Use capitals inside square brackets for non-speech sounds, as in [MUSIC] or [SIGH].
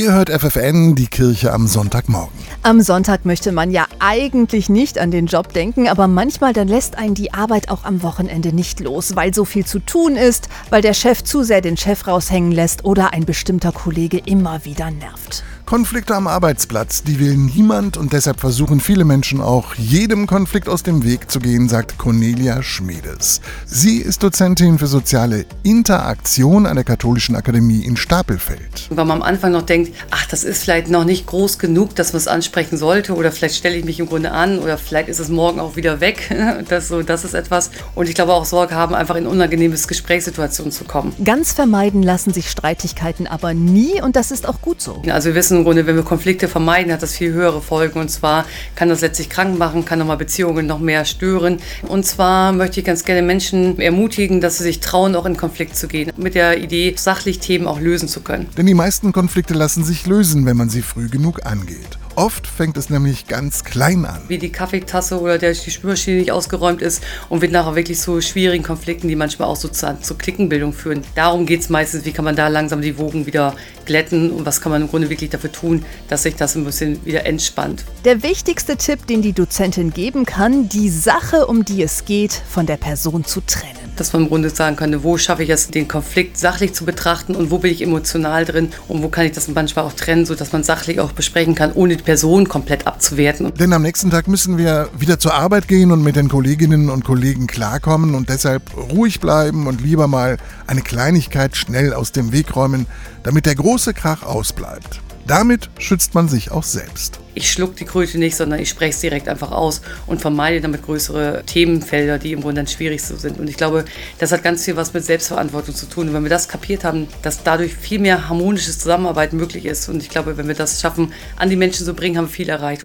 Ihr hört FFN, die Kirche am Sonntagmorgen. Am Sonntag möchte man ja eigentlich nicht an den Job denken, aber manchmal dann lässt einen die Arbeit auch am Wochenende nicht los, weil so viel zu tun ist, weil der Chef zu sehr den Chef raushängen lässt oder ein bestimmter Kollege immer wieder nervt. Konflikte am Arbeitsplatz, die will niemand und deshalb versuchen viele Menschen auch jedem Konflikt aus dem Weg zu gehen, sagt Cornelia Schmedes. Sie ist Dozentin für soziale Interaktion an der Katholischen Akademie in Stapelfeld. Weil man am Anfang noch denkt, ach, das ist vielleicht noch nicht groß genug, dass man es ansprechen sollte oder vielleicht stelle ich mich im Grunde an oder vielleicht ist es morgen auch wieder weg. [LAUGHS] Das, so, das ist etwas. Und ich glaube auch Sorge haben, einfach in unangenehmes Gesprächssituationen zu kommen. Ganz vermeiden lassen sich Streitigkeiten aber nie und das ist auch gut so. Also wir wissen im Grunde, wenn wir Konflikte vermeiden, hat das viel höhere Folgen. Und zwar kann das letztlich krank machen, kann nochmal Beziehungen noch mehr stören. Und zwar möchte ich ganz gerne Menschen ermutigen, dass sie sich trauen, auch in Konflikt zu gehen. Mit der Idee, sachlich Themen auch lösen zu können. Denn die meisten Konflikte lassen sich lösen, wenn man sie früh genug angeht. Oft fängt es nämlich ganz klein an. Wie die Kaffeetasse oder der, die Spülmaschine nicht ausgeräumt ist und wird nachher wirklich zu schwierigen Konflikten, die manchmal auch sozusagen zur Klickenbildung führen. Darum geht es meistens, wie kann man da langsam die Wogen wieder glätten und was kann man im Grunde wirklich dafür tun, dass sich das ein bisschen wieder entspannt. Der wichtigste Tipp, den die Dozentin geben kann, die Sache, um die es geht, von der Person zu trennen dass man im Grunde sagen kann, wo schaffe ich es, den Konflikt sachlich zu betrachten und wo bin ich emotional drin und wo kann ich das manchmal auch trennen, sodass man sachlich auch besprechen kann, ohne die Person komplett abzuwerten. Denn am nächsten Tag müssen wir wieder zur Arbeit gehen und mit den Kolleginnen und Kollegen klarkommen und deshalb ruhig bleiben und lieber mal eine Kleinigkeit schnell aus dem Weg räumen, damit der große Krach ausbleibt. Damit schützt man sich auch selbst. Ich schluck die Kröte nicht, sondern ich spreche es direkt einfach aus und vermeide damit größere Themenfelder, die im Grunde dann schwierig sind. Und ich glaube, das hat ganz viel was mit Selbstverantwortung zu tun. Und wenn wir das kapiert haben, dass dadurch viel mehr harmonisches Zusammenarbeiten möglich ist. Und ich glaube, wenn wir das schaffen, an die Menschen zu bringen, haben wir viel erreicht.